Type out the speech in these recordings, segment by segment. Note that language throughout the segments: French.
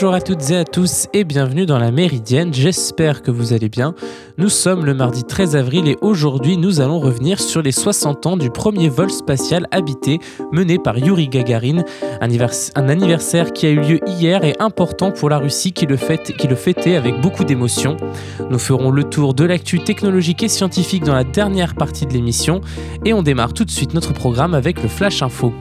Bonjour à toutes et à tous et bienvenue dans la Méridienne, j'espère que vous allez bien. Nous sommes le mardi 13 avril et aujourd'hui nous allons revenir sur les 60 ans du premier vol spatial habité mené par Yuri Gagarin, un anniversaire qui a eu lieu hier et important pour la Russie qui le, qui le fêtait avec beaucoup d'émotion. Nous ferons le tour de l'actu technologique et scientifique dans la dernière partie de l'émission et on démarre tout de suite notre programme avec le Flash Info.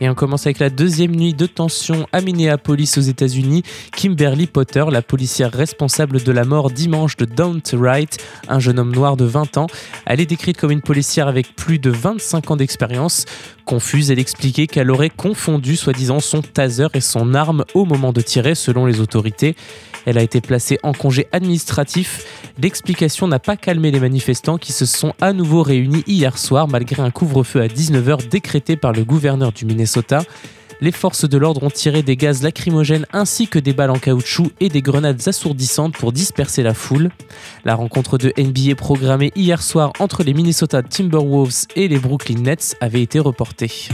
Et on commence avec la deuxième nuit de tension à Minneapolis aux États-Unis. Kimberly Potter, la policière responsable de la mort dimanche de Daunt Wright, un jeune homme noir de 20 ans, elle est décrite comme une policière avec plus de 25 ans d'expérience. Confuse, elle expliquait qu'elle aurait confondu soi-disant son taser et son arme au moment de tirer selon les autorités. Elle a été placée en congé administratif. L'explication n'a pas calmé les manifestants qui se sont à nouveau réunis hier soir malgré un couvre-feu à 19h décrété par le gouverneur du Minnesota. Les forces de l'ordre ont tiré des gaz lacrymogènes ainsi que des balles en caoutchouc et des grenades assourdissantes pour disperser la foule. La rencontre de NBA programmée hier soir entre les Minnesota Timberwolves et les Brooklyn Nets avait été reportée.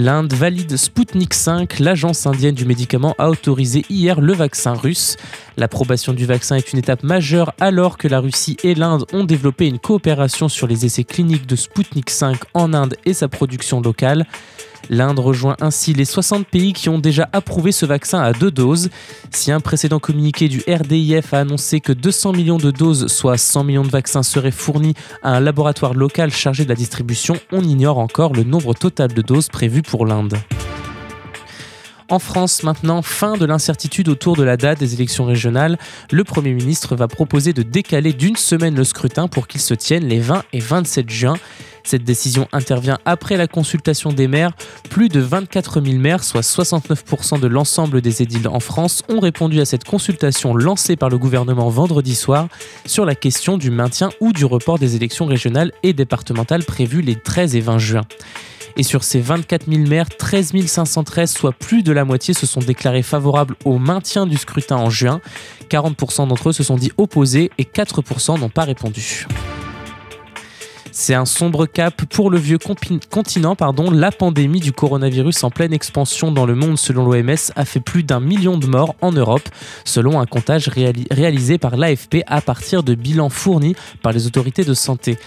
L'Inde valide Sputnik 5. L'agence indienne du médicament a autorisé hier le vaccin russe. L'approbation du vaccin est une étape majeure alors que la Russie et l'Inde ont développé une coopération sur les essais cliniques de Sputnik 5 en Inde et sa production locale. L'Inde rejoint ainsi les 60 pays qui ont déjà approuvé ce vaccin à deux doses. Si un précédent communiqué du RDIF a annoncé que 200 millions de doses, soit 100 millions de vaccins, seraient fournis à un laboratoire local chargé de la distribution, on ignore encore le nombre total de doses prévues pour l'Inde. En France, maintenant, fin de l'incertitude autour de la date des élections régionales. Le Premier ministre va proposer de décaler d'une semaine le scrutin pour qu'il se tienne les 20 et 27 juin. Cette décision intervient après la consultation des maires. Plus de 24 000 maires, soit 69% de l'ensemble des édiles en France, ont répondu à cette consultation lancée par le gouvernement vendredi soir sur la question du maintien ou du report des élections régionales et départementales prévues les 13 et 20 juin. Et sur ces 24 000 maires, 13 513, soit plus de la moitié, se sont déclarés favorables au maintien du scrutin en juin. 40% d'entre eux se sont dit opposés et 4% n'ont pas répondu. C'est un sombre cap pour le vieux continent. Pardon. La pandémie du coronavirus en pleine expansion dans le monde, selon l'OMS, a fait plus d'un million de morts en Europe, selon un comptage réalisé par l'AFP à partir de bilans fournis par les autorités de santé.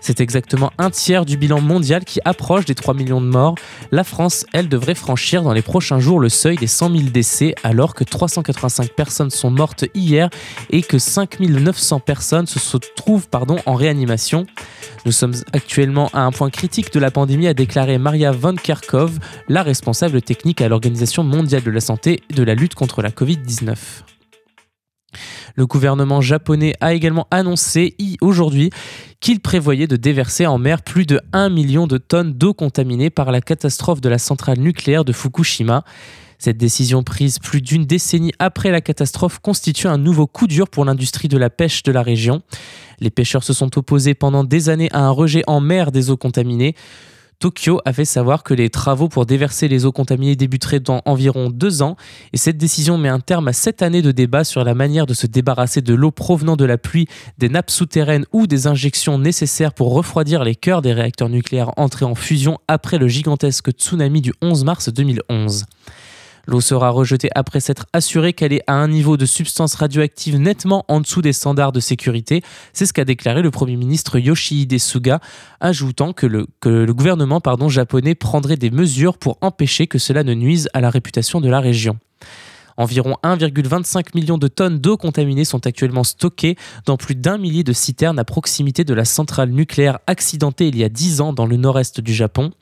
C'est exactement un tiers du bilan mondial qui approche des 3 millions de morts. La France, elle, devrait franchir dans les prochains jours le seuil des 100 000 décès, alors que 385 personnes sont mortes hier et que 5 900 personnes se trouvent en réanimation. Nous sommes actuellement à un point critique de la pandémie, a déclaré Maria Van Kerkhove, la responsable technique à l'Organisation mondiale de la santé et de la lutte contre la Covid-19. Le gouvernement japonais a également annoncé aujourd'hui qu'il prévoyait de déverser en mer plus de 1 million de tonnes d'eau contaminée par la catastrophe de la centrale nucléaire de Fukushima. Cette décision prise plus d'une décennie après la catastrophe constitue un nouveau coup dur pour l'industrie de la pêche de la région. Les pêcheurs se sont opposés pendant des années à un rejet en mer des eaux contaminées. Tokyo a fait savoir que les travaux pour déverser les eaux contaminées débuteraient dans environ deux ans et cette décision met un terme à sept années de débat sur la manière de se débarrasser de l'eau provenant de la pluie, des nappes souterraines ou des injections nécessaires pour refroidir les cœurs des réacteurs nucléaires entrés en fusion après le gigantesque tsunami du 11 mars 2011. L'eau sera rejetée après s'être assurée qu'elle est à un niveau de substance radioactive nettement en dessous des standards de sécurité. C'est ce qu'a déclaré le Premier ministre Yoshihide Suga, ajoutant que le, gouvernement japonais prendrait des mesures pour empêcher que cela ne nuise à la réputation de la région. Environ 1,25 million de tonnes d'eau contaminée sont actuellement stockées dans plus d'un millier de citernes à proximité de la centrale nucléaire accidentée il y a 10 ans dans le nord-est du Japon.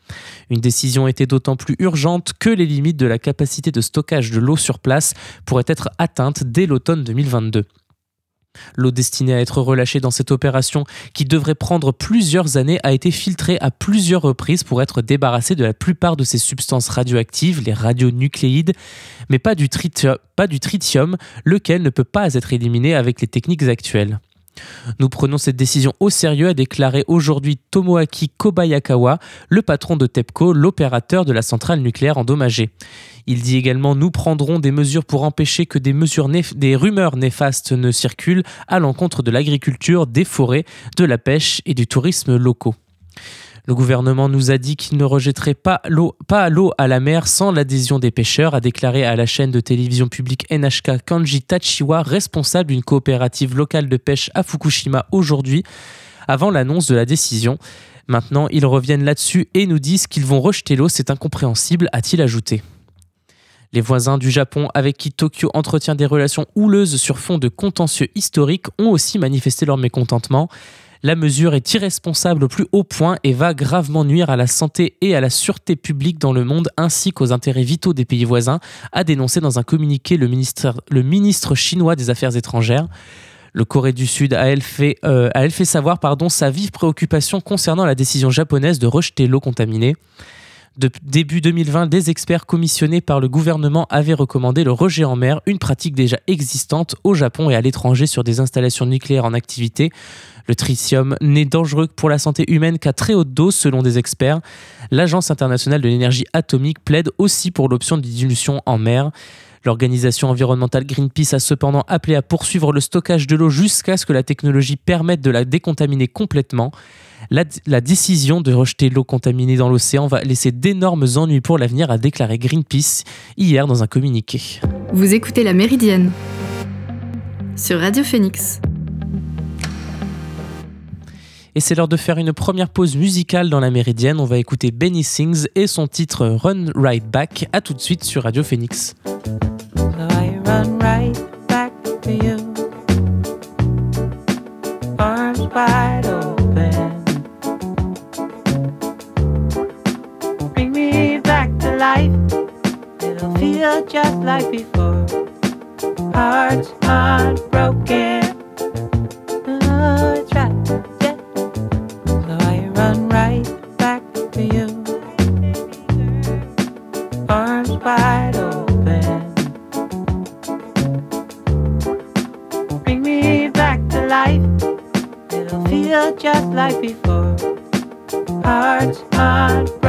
Une décision était d'autant plus urgente que les limites de la capacité de stockage de l'eau sur place pourraient être atteintes dès l'automne 2022. L'eau destinée à être relâchée dans cette opération, qui devrait prendre plusieurs années, a été filtrée à plusieurs reprises pour être débarrassée de la plupart de ces substances radioactives, les radionucléides, mais pas du, pas du tritium, lequel ne peut pas être éliminé avec les techniques actuelles. Nous prenons cette décision au sérieux, a déclaré aujourd'hui Tomoaki Kobayakawa, le patron de TEPCO, l'opérateur de la centrale nucléaire endommagée. Il dit également Nous prendrons des mesures pour empêcher que des, des rumeurs néfastes ne circulent à l'encontre de l'agriculture, des forêts, de la pêche et du tourisme locaux. Le gouvernement nous a dit qu'il ne rejetterait pas l'eau, à la mer sans l'adhésion des pêcheurs, a déclaré à la chaîne de télévision publique NHK Kanji Tachiwa, responsable d'une coopérative locale de pêche à Fukushima aujourd'hui, avant l'annonce de la décision. Maintenant, ils reviennent là-dessus et nous disent qu'ils vont rejeter l'eau, c'est incompréhensible, a-t-il ajouté. Les voisins du Japon avec qui Tokyo entretient des relations houleuses sur fond de contentieux historiques ont aussi manifesté leur mécontentement. La mesure est irresponsable au plus haut point et va gravement nuire à la santé et à la sûreté publique dans le monde ainsi qu'aux intérêts vitaux des pays voisins, a dénoncé dans un communiqué le ministre, chinois des Affaires étrangères. Le Corée du Sud a elle fait, euh, a elle fait savoir pardon, sa vive préoccupation concernant la décision japonaise de rejeter l'eau contaminée. De début 2020, des experts commissionnés par le gouvernement avaient recommandé le rejet en mer, une pratique déjà existante au Japon et à l'étranger sur des installations nucléaires en activité. Le tritium n'est dangereux pour la santé humaine qu'à très haute dose selon des experts. L'Agence internationale de l'énergie atomique plaide aussi pour l'option de dilution en mer. L'organisation environnementale Greenpeace a cependant appelé à poursuivre le stockage de l'eau jusqu'à ce que la technologie permette de la décontaminer complètement. La, décision de rejeter l'eau contaminée dans l'océan va laisser d'énormes ennuis pour l'avenir, a déclaré Greenpeace hier dans un communiqué. Vous écoutez La Méridienne sur Radio Phoenix. Et c'est l'heure de faire une première pause musicale dans la Méridienne. On va écouter Benny Sings et son titre Run Right Back. A tout de suite sur Radio Phoenix. It'll just like before. Hearts aren't broken. Oh, it's right. So I run right back to you. Arms wide open. Bring me back to life. It'll feel just like before. Hearts aren't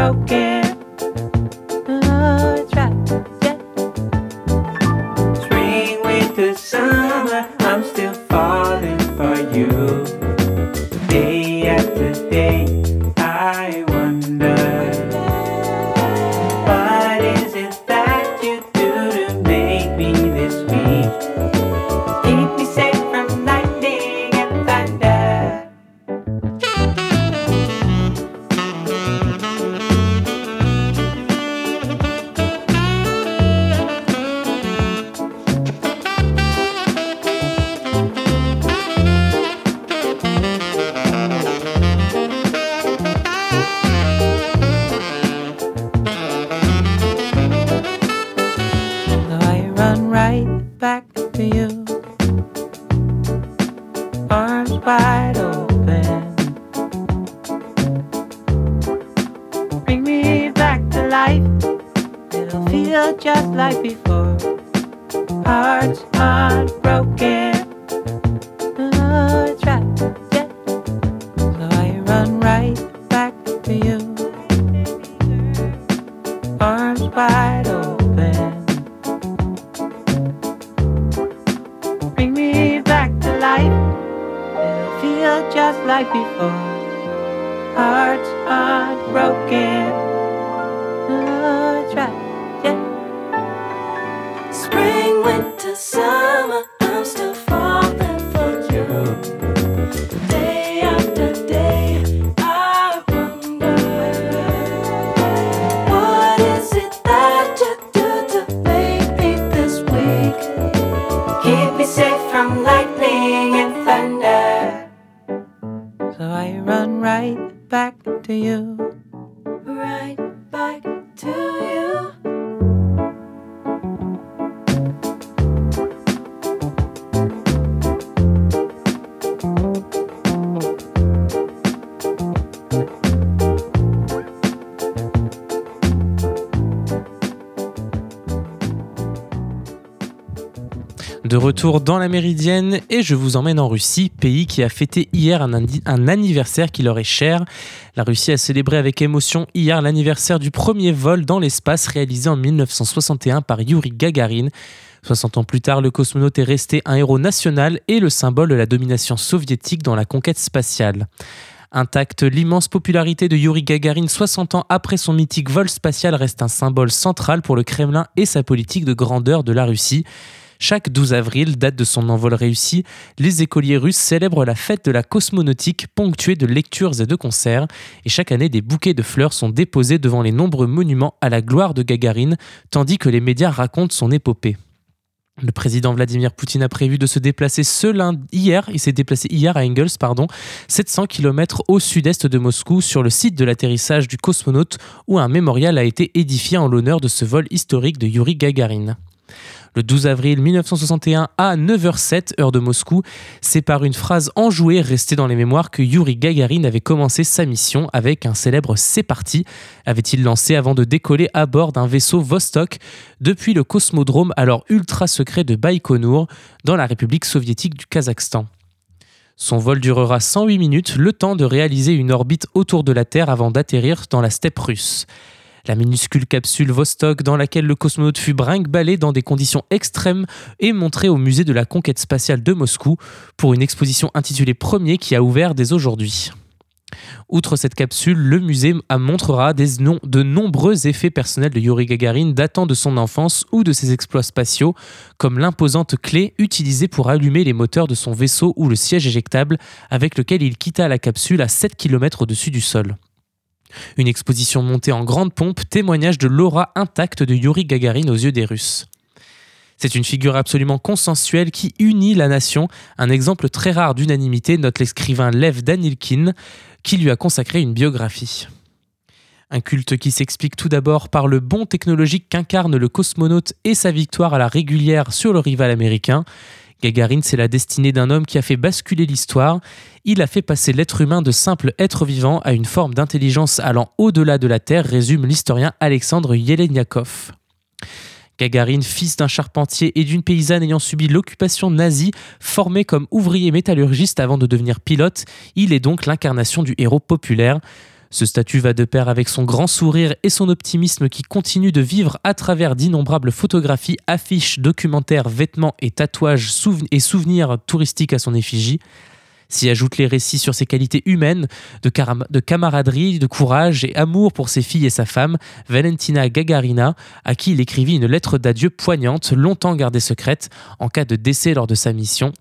Spring, winter, summer. Retour dans la Méridienne et je vous emmène en Russie, pays qui a fêté hier un, anniversaire qui leur est cher. La Russie a célébré avec émotion hier l'anniversaire du premier vol dans l'espace réalisé en 1961 par Yuri Gagarin. 60 ans plus tard, le cosmonaute est resté un héros national et le symbole de la domination soviétique dans la conquête spatiale. Intacte, l'immense popularité de Yuri Gagarin 60 ans après son mythique vol spatial reste un symbole central pour le Kremlin et sa politique de grandeur de la Russie. Chaque 12 avril, date de son envol réussi, les écoliers russes célèbrent la fête de la cosmonautique ponctuée de lectures et de concerts, et chaque année des bouquets de fleurs sont déposés devant les nombreux monuments à la gloire de Gagarin, tandis que les médias racontent son épopée. Le président Vladimir Poutine a prévu de se déplacer ce lundi, hier, il s'est déplacé hier à Engels, pardon, 700 km au sud-est de Moscou, sur le site de l'atterrissage du cosmonaute, où un mémorial a été édifié en l'honneur de ce vol historique de Yuri Gagarin. Le 12 avril 1961 à 9h07 heure de Moscou, c'est par une phrase enjouée restée dans les mémoires que Yuri Gagarin avait commencé sa mission avec un célèbre C'est parti avait-il lancé avant de décoller à bord d'un vaisseau Vostok depuis le cosmodrome alors ultra secret de Baïkonour dans la République soviétique du Kazakhstan? Son vol durera 108 minutes, le temps de réaliser une orbite autour de la Terre avant d'atterrir dans la steppe russe. La minuscule capsule Vostok dans laquelle le cosmonaute fut brinque-ballé dans des conditions extrêmes est montrée au musée de la conquête spatiale de Moscou pour une exposition intitulée Premier qui a ouvert dès aujourd'hui. Outre cette capsule, le musée montrera de nombreux effets personnels de Yuri Gagarin datant de son enfance ou de ses exploits spatiaux, comme l'imposante clé utilisée pour allumer les moteurs de son vaisseau ou le siège éjectable avec lequel il quitta la capsule à 7 km au-dessus du sol. Une exposition montée en grande pompe témoignage de l'aura intacte de Yuri Gagarin aux yeux des Russes. C'est une figure absolument consensuelle qui unit la nation, un exemple très rare d'unanimité, note l'écrivain Lev Danilkin, qui lui a consacré une biographie. Un culte qui s'explique tout d'abord par le bon technologique qu'incarne le cosmonaute et sa victoire à la régulière sur le rival américain, Gagarine, c'est la destinée d'un homme qui a fait basculer l'histoire. Il a fait passer l'être humain de simple être vivant à une forme d'intelligence allant au-delà de la Terre, résume l'historien Alexandre Yeleniakov. Gagarine, fils d'un charpentier et d'une paysanne ayant subi l'occupation nazie, formé comme ouvrier métallurgiste avant de devenir pilote, il est donc l'incarnation du héros populaire. Ce statut va de pair avec son grand sourire et son optimisme qui continue de vivre à travers d'innombrables photographies, affiches, documentaires, vêtements et tatouages et souvenirs touristiques à son effigie. S'y ajoutent les récits sur ses qualités humaines, de, de, camaraderie, de courage et amour pour ses filles et sa femme, Valentina Gagarina, à qui il écrivit une lettre d'adieu poignante, longtemps gardée secrète, en cas de décès lors de sa mission.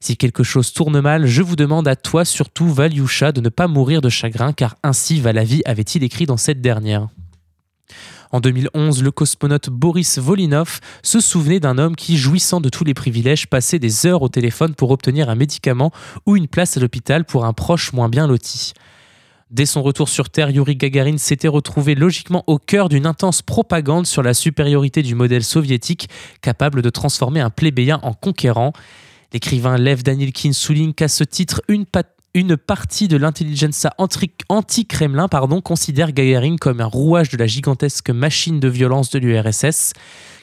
Si quelque chose tourne mal, je vous demande à toi surtout, Valyusha, de ne pas mourir de chagrin, car ainsi va la vie, avait-il écrit dans cette dernière. En 2011, le cosmonaute Boris Volinov se souvenait d'un homme qui, jouissant de tous les privilèges, passait des heures au téléphone pour obtenir un médicament ou une place à l'hôpital pour un proche moins bien loti. Dès son retour sur Terre, Yuri Gagarin s'était retrouvé logiquement au cœur d'une intense propagande sur la supériorité du modèle soviétique capable de transformer un plébéien en conquérant. L'écrivain Lev Danilkin souligne qu'à ce titre, une, partie de l'intelligentsia anti-Kremlin considère Gagarin comme un rouage de la gigantesque machine de violence de l'URSS,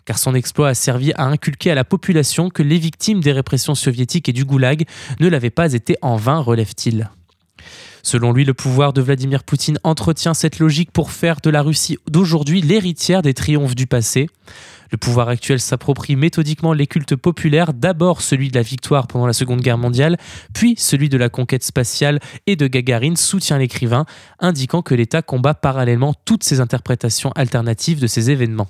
car son exploit a servi à inculquer à la population que les victimes des répressions soviétiques et du goulag ne l'avaient pas été en vain, relève-t-il. Selon lui, le pouvoir de Vladimir Poutine entretient cette logique pour faire de la Russie d'aujourd'hui l'héritière des triomphes du passé. Le pouvoir actuel s'approprie méthodiquement les cultes populaires, d'abord celui de la victoire pendant la Seconde Guerre mondiale, puis celui de la conquête spatiale et de Gagarine, soutient l'écrivain, indiquant que l'État combat parallèlement toutes ces interprétations alternatives de ces événements.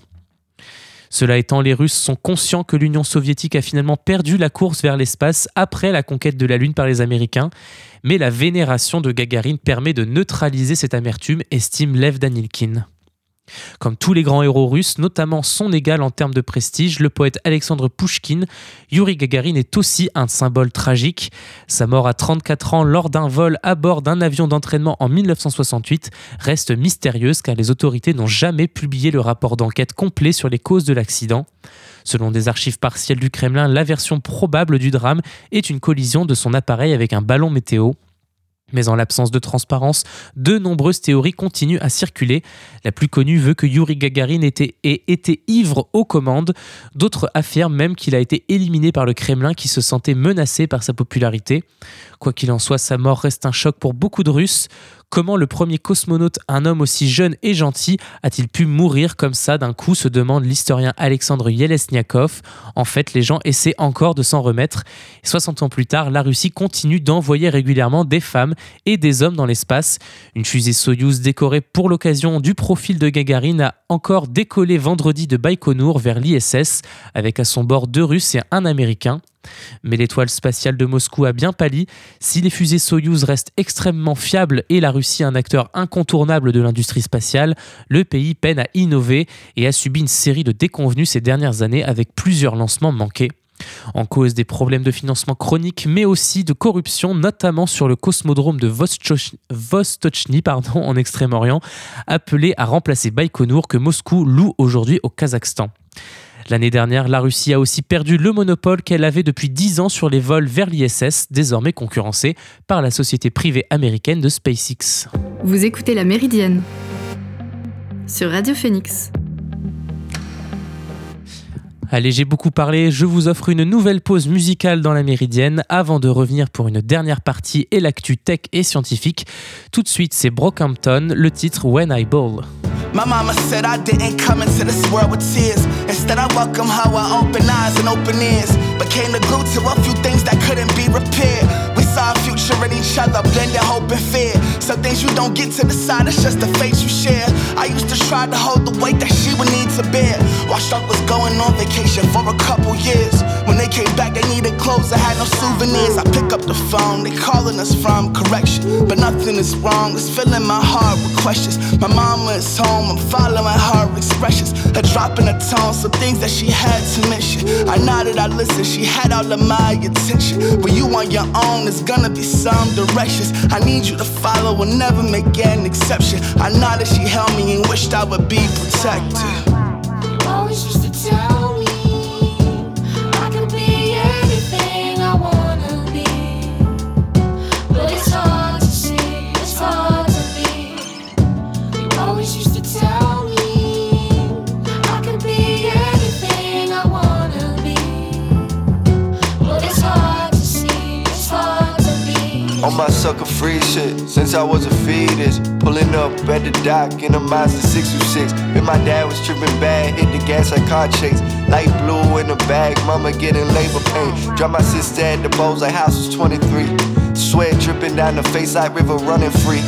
Cela étant, les Russes sont conscients que l'Union soviétique a finalement perdu la course vers l'espace après la conquête de la Lune par les Américains, mais la vénération de Gagarine permet de neutraliser cette amertume, estime Lev Danilkin. Comme tous les grands héros russes, notamment son égal en termes de prestige, le poète Alexandre Pouchkine, Yuri Gagarin est aussi un symbole tragique. Sa mort à 34 ans lors d'un vol à bord d'un avion d'entraînement en 1968 reste mystérieuse car les autorités n'ont jamais publié le rapport d'enquête complet sur les causes de l'accident. Selon des archives partielles du Kremlin, la version probable du drame est une collision de son appareil avec un ballon météo. Mais en l'absence de transparence, de nombreuses théories continuent à circuler. La plus connue veut que Yuri Gagarin était, ivre aux commandes. D'autres affirment même qu'il a été éliminé par le Kremlin qui se sentait menacé par sa popularité. Quoi qu'il en soit, sa mort reste un choc pour beaucoup de Russes. Comment le premier cosmonaute, un homme aussi jeune et gentil, a-t-il pu mourir comme ça d'un coup se demande l'historien Alexandre Yelesniakov. En fait, les gens essaient encore de s'en remettre. 60 ans plus tard, la Russie continue d'envoyer régulièrement des femmes et des hommes dans l'espace. Une fusée Soyuz décorée pour l'occasion du profil de Gagarine a encore décollé vendredi de Baïkonour vers l'ISS avec à son bord deux Russes et un Américain. Mais l'étoile spatiale de Moscou a bien pâli. Si les fusées Soyouz restent extrêmement fiables et la Russie un acteur incontournable de l'industrie spatiale, le pays peine à innover et a subi une série de déconvenues ces dernières années avec plusieurs lancements manqués. En cause des problèmes de financement chroniques, mais aussi de corruption, notamment sur le cosmodrome de Vostochny pardon, en Extrême-Orient, appelé à remplacer Baïkonour que Moscou loue aujourd'hui au Kazakhstan. L'année dernière, la Russie a aussi perdu le monopole qu'elle avait depuis 10 ans sur les vols vers l'ISS, désormais concurrencé par la société privée américaine de SpaceX. Vous écoutez La Méridienne sur Radio Phoenix. Allez, j'ai beaucoup parlé, je vous offre une nouvelle pause musicale dans la Méridienne avant de revenir pour une dernière partie et l'actu tech et scientifique. Tout de suite, c'est Brockhampton, le titre When I Ball. My mama said I didn't come into this world with tears. Instead, I welcome how I open eyes and open ears. Became the glue to a few things that couldn't be repaired. We saw a future in each other, blending hope and fear. Some things you don't get to decide, it's just the face you share. I used to try to hold the weight that she would need to bear. While Struck was going on vacation for a couple years. When they came back, they needed clothes, I had no souvenirs. I pick up the phone, they calling us from correction. But nothing is wrong, it's filling my heart with questions. My mama is home home, I'm following her expressions. Her dropping her tone, some things that she had to mention. I nodded, I listened, she had all of my attention. But you on your own, there's gonna be some directions. I need you to follow and never make an exception. I nodded, she held me and wished I would be protected. You always used On my sucker free shit since I was a fetus. Pulling up at the dock in a Mazda 626. When my dad was tripping bad, hit the gas like car chase. Light blue in the bag, mama getting labor pain. Drop my sister at the Bose, like house was 23. Sweat dripping down the face like river running free.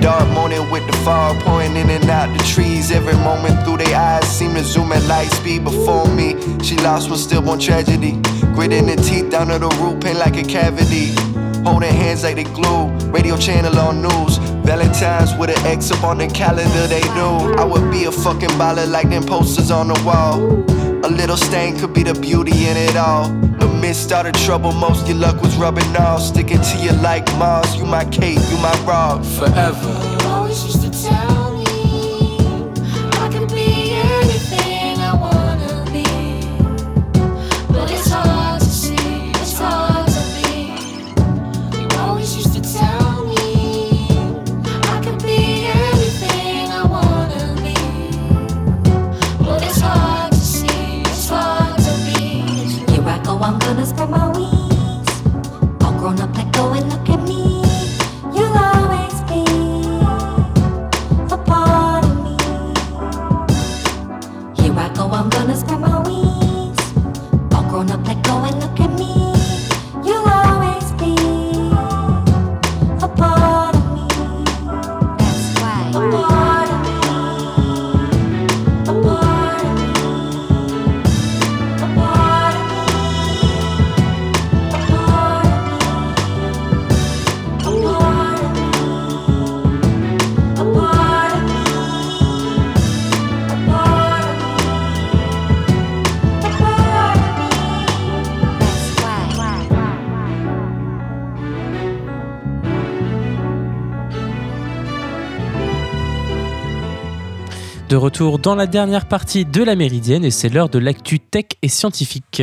Dark morning with the fog pouring in and out the trees. Every moment through their eyes seem to zoom at light speed before me. She lost one stillborn tragedy. Gritting the teeth down to the root, pain like a cavity. Holding hands like they glue. Radio channel on news. Valentine's with an X up on the calendar, they knew I would be a fucking baller like them posters on the wall. A little stain could be the beauty in it all. The midst of the trouble, most your luck was rubbing off. Sticking to you like Mars, you my cape, you my rock. Forever. You always used to tell De retour dans la dernière partie de la Méridienne et c'est l'heure de l'actu tech et scientifique.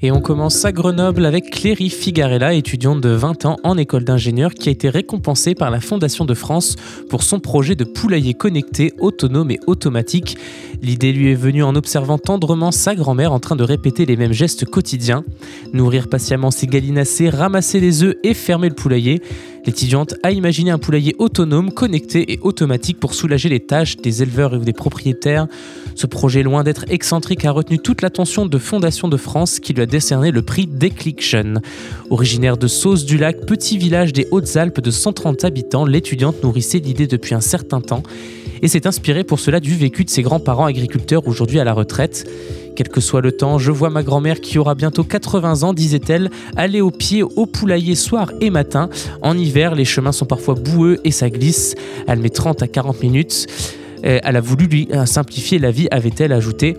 Et on commence à Grenoble avec Cléry Figarella, étudiante de 20 ans en école d'ingénieur qui a été récompensée par la Fondation de France pour son projet de poulailler connecté, autonome et automatique. L'idée lui est venue en observant tendrement sa grand-mère en train de répéter les mêmes gestes quotidiens. Nourrir patiemment ses gallinacés, ramasser les œufs et fermer le poulailler. L'étudiante a imaginé un poulailler autonome, connecté et automatique pour soulager les tâches des éleveurs ou des propriétaires. Ce projet, loin d'être excentrique, a retenu toute l'attention de Fondation de France qui lui a décerné le prix Décliction. Originaire de Sauce du Lac, petit village des Hautes-Alpes de 130 habitants, l'étudiante nourrissait l'idée depuis un certain temps et s'est inspirée pour cela du vécu de ses grands-parents agriculteurs aujourd'hui à la retraite. Quel que soit le temps, je vois ma grand-mère qui aura bientôt 80 ans, disait-elle, aller au pied au poulailler soir et matin. En hiver, les chemins sont parfois boueux et ça glisse. Elle met 30 à 40 minutes. Euh, Elle a voulu lui euh, simplifier la vie, avait-elle ajouté.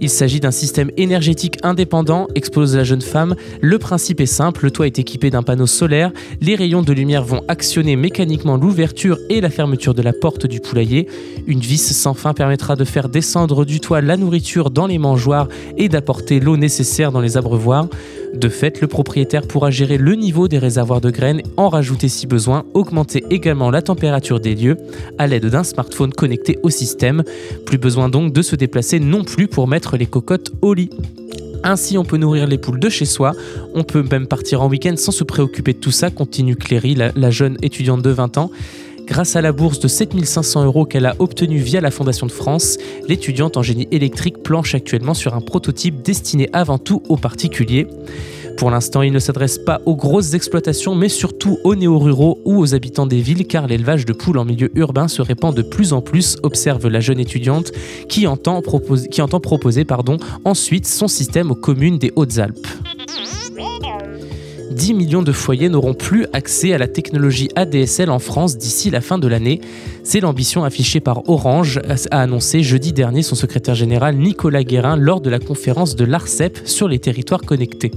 Il s'agit d'un système énergétique indépendant, expose la jeune femme. Le principe est simple, le toit est équipé d'un panneau solaire, les rayons de lumière vont actionner mécaniquement l'ouverture et la fermeture de la porte du poulailler. Une vis sans fin permettra de faire descendre du toit la nourriture dans les mangeoires et d'apporter l'eau nécessaire dans les abreuvoirs. De fait, le propriétaire pourra gérer le niveau des réservoirs de graines, en rajouter si besoin, augmenter également la température des lieux à l'aide d'un smartphone connecté au système. Plus besoin donc de se déplacer non plus pour mettre les cocottes au lit. Ainsi, on peut nourrir les poules de chez soi. On peut même partir en week-end sans se préoccuper de tout ça, continue Cléry, la, la jeune étudiante de 20 ans. Grâce à la bourse de 7500 euros qu'elle a obtenue via la Fondation de France, l'étudiante en génie électrique planche actuellement sur un prototype destiné avant tout aux particuliers. Pour l'instant, il ne s'adresse pas aux grosses exploitations, mais surtout aux néo-ruraux ou aux habitants des villes, car l'élevage de poules en milieu urbain se répand de plus en plus, observe la jeune étudiante, qui entend, proposer, ensuite son système aux communes des Hautes-Alpes. 10 millions de foyers n'auront plus accès à la technologie ADSL en France d'ici la fin de l'année. C'est l'ambition affichée par Orange, a annoncé jeudi dernier son secrétaire général Nicolas Guérin lors de la conférence de l'ARCEP sur les territoires connectés.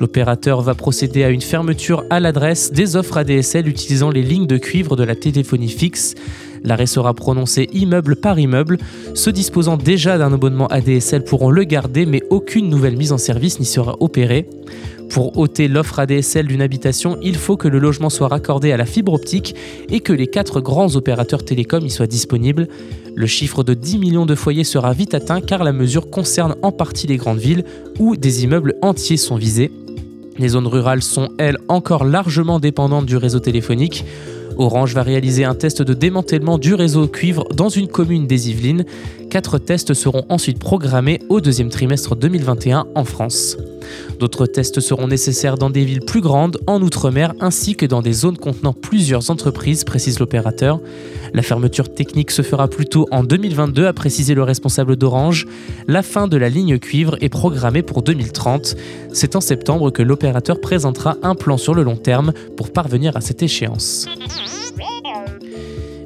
L'opérateur va procéder à une fermeture à l'adresse des offres ADSL utilisant les lignes de cuivre de la téléphonie fixe. L'arrêt sera prononcé immeuble par immeuble. Ceux disposant déjà d'un abonnement ADSL pourront le garder, mais aucune nouvelle mise en service n'y sera opérée. Pour ôter l'offre ADSL d'une habitation, il faut que le logement soit raccordé à la fibre optique et que les quatre grands opérateurs télécoms y soient disponibles. Le chiffre de 10 millions de foyers sera vite atteint car la mesure concerne en partie les grandes villes où des immeubles entiers sont visés. Les zones rurales sont, elles, encore largement dépendantes du réseau téléphonique. Orange va réaliser un test de démantèlement du réseau cuivre dans une commune des Yvelines. Quatre tests seront ensuite programmés au deuxième trimestre 2021 en France. D'autres tests seront nécessaires dans des villes plus grandes, en Outre-mer, ainsi que dans des zones contenant plusieurs entreprises, précise l'opérateur. La fermeture technique se fera plutôt en 2022, a précisé le responsable d'Orange. La fin de la ligne cuivre est programmée pour 2030. C'est en septembre que l'opérateur présentera un plan sur le long terme pour parvenir à cette échéance.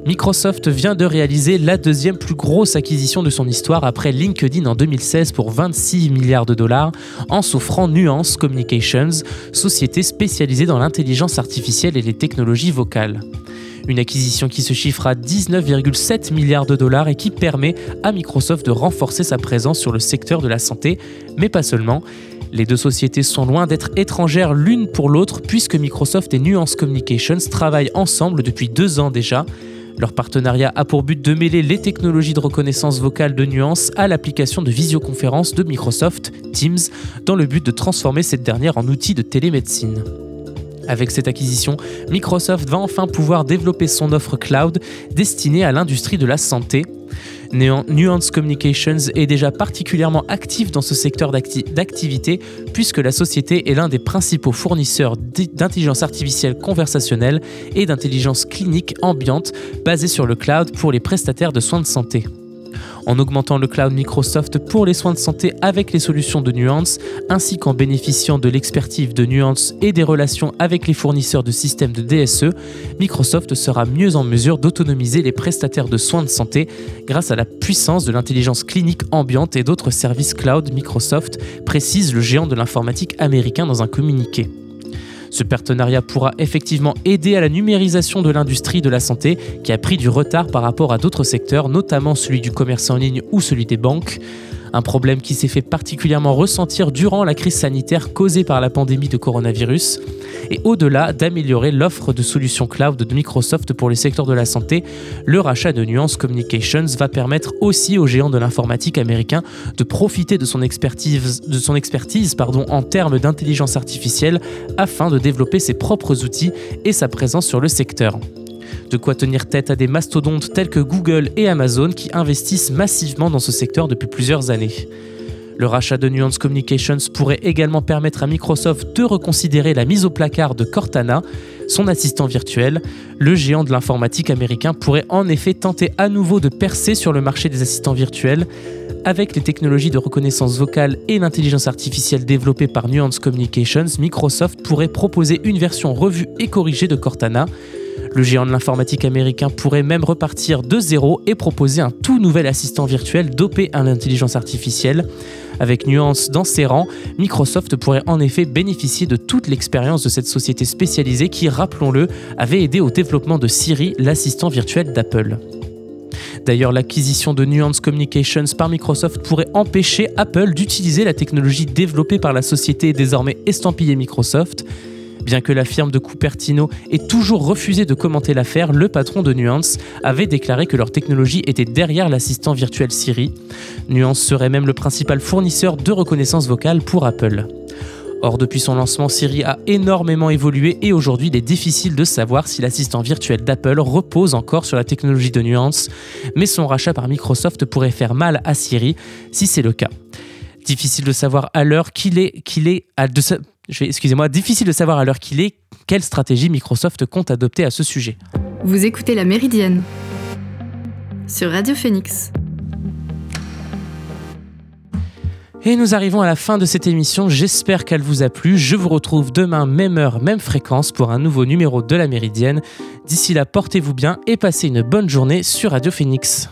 Microsoft vient de réaliser la deuxième plus grosse acquisition de son histoire après LinkedIn en 2016 pour 26 milliards de dollars en s'offrant Nuance Communications, société spécialisée dans l'intelligence artificielle et les technologies vocales. Une acquisition qui se chiffre à 19,7 milliards de dollars et qui permet à Microsoft de renforcer sa présence sur le secteur de la santé, mais pas seulement. Les deux sociétés sont loin d'être étrangères l'une pour l'autre puisque Microsoft et Nuance Communications travaillent ensemble depuis deux ans déjà. Leur partenariat a pour but de mêler les technologies de reconnaissance vocale de Nuance à l'application de visioconférence de Microsoft, Teams, dans le but de transformer cette dernière en outil de télémédecine. Avec cette acquisition, Microsoft va enfin pouvoir développer son offre cloud destinée à l'industrie de la santé. Nuance Communications est déjà particulièrement actif dans ce secteur d'acti d'activité puisque la société est l'un des principaux fournisseurs d'intelligence artificielle conversationnelle et d'intelligence clinique ambiante basée sur le cloud pour les prestataires de soins de santé en augmentant le cloud Microsoft pour les soins de santé avec les solutions de Nuance, ainsi qu'en bénéficiant de l'expertise de Nuance et des relations avec les fournisseurs de systèmes de DSE, Microsoft sera mieux en mesure d'autonomiser les prestataires de soins de santé grâce à la puissance de l'intelligence clinique ambiante et d'autres services cloud Microsoft, précise le géant de l'informatique américain dans un communiqué. Ce partenariat pourra effectivement aider à la numérisation de l'industrie de la santé qui a pris du retard par rapport à d'autres secteurs, notamment celui du commerce en ligne ou celui des banques. Un problème qui s'est fait particulièrement ressentir durant la crise sanitaire causée par la pandémie de coronavirus. Et au-delà d'améliorer l'offre de solutions cloud de Microsoft pour les secteurs de la santé, le rachat de Nuance Communications va permettre aussi aux géants de l'informatique américain de profiter de son expertise, en termes d'intelligence artificielle afin de développer ses propres outils et sa présence sur le secteur. De quoi tenir tête à des mastodontes tels que Google et Amazon qui investissent massivement dans ce secteur depuis plusieurs années. Le rachat de Nuance Communications pourrait également permettre à Microsoft de reconsidérer la mise au placard de Cortana, son assistant virtuel. Le géant de l'informatique américain pourrait en effet tenter à nouveau de percer sur le marché des assistants virtuels. Avec les technologies de reconnaissance vocale et l'intelligence artificielle développées par Nuance Communications, Microsoft pourrait proposer une version revue et corrigée de Cortana. Le géant de l'informatique américain pourrait même repartir de zéro et proposer un tout nouvel assistant virtuel dopé à l'intelligence artificielle. Avec Nuance dans ses rangs, Microsoft pourrait en effet bénéficier de toute l'expérience de cette société spécialisée qui, rappelons-le, avait aidé au développement de Siri, l'assistant virtuel d'Apple. D'ailleurs, l'acquisition de Nuance Communications par Microsoft pourrait empêcher Apple d'utiliser la technologie développée par la société désormais estampillée Microsoft. Bien que la firme de Cupertino ait toujours refusé de commenter l'affaire, le patron de Nuance avait déclaré que leur technologie était derrière l'assistant virtuel Siri. Nuance serait même le principal fournisseur de reconnaissance vocale pour Apple. Or, depuis son lancement, Siri a énormément évolué et aujourd'hui, il est difficile de savoir si l'assistant virtuel d'Apple repose encore sur la technologie de Nuance, mais son rachat par Microsoft pourrait faire mal à Siri si c'est le cas. Difficile de savoir à l'heure qu'il est, qu'il est à excusez-moi, difficile de savoir à l'heure qu'il est quelle stratégie Microsoft compte adopter à ce sujet. Vous écoutez La Méridienne sur Radio Phoenix. Et nous arrivons à la fin de cette émission, j'espère qu'elle vous a plu. Je vous retrouve demain, même heure, même fréquence, pour un nouveau numéro de la Méridienne. D'ici là, portez-vous bien et passez une bonne journée sur Radio Phoenix.